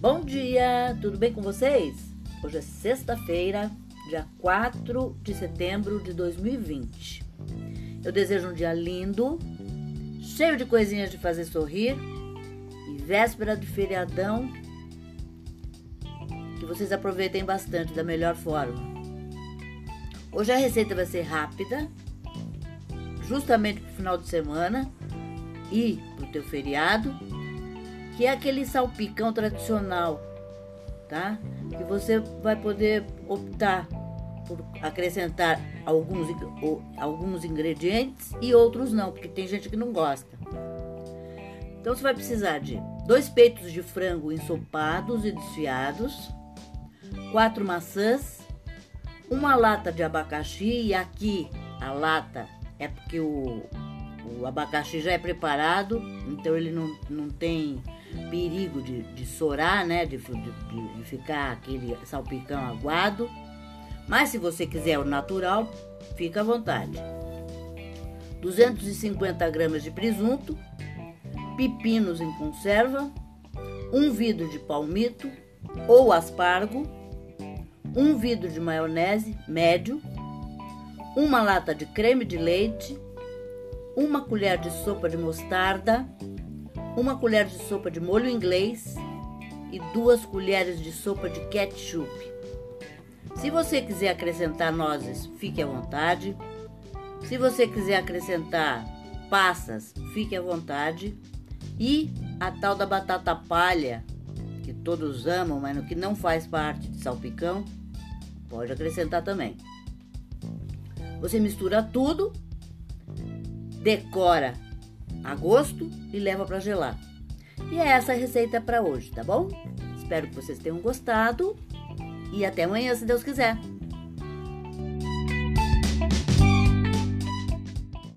Bom dia, tudo bem com vocês? Hoje é sexta-feira, dia 4 de setembro de 2020. Eu desejo um dia lindo, cheio de coisinhas de fazer sorrir e véspera de feriadão que vocês aproveitem bastante da melhor forma. Hoje a receita vai ser rápida, justamente para o final de semana e para o teu feriado que é aquele salpicão tradicional, tá? Que você vai poder optar por acrescentar alguns, alguns ingredientes e outros não, porque tem gente que não gosta. Então você vai precisar de dois peitos de frango ensopados e desfiados, quatro maçãs, uma lata de abacaxi e aqui a lata é porque o, o abacaxi já é preparado, então ele não, não tem perigo de, de sorar, né? De, de, de ficar aquele salpicão aguado. Mas se você quiser o natural, fica à vontade. 250 gramas de presunto, pepinos em conserva, um vidro de palmito ou aspargo, um vidro de maionese médio, uma lata de creme de leite, uma colher de sopa de mostarda, uma colher de sopa de molho inglês e duas colheres de sopa de ketchup. Se você quiser acrescentar nozes, fique à vontade. Se você quiser acrescentar passas, fique à vontade. E a tal da batata palha, que todos amam, mas que não faz parte de salpicão, pode acrescentar também. Você mistura tudo, decora a gosto e leva para gelar. E é essa a receita para hoje, tá bom? Espero que vocês tenham gostado e até amanhã, se Deus quiser.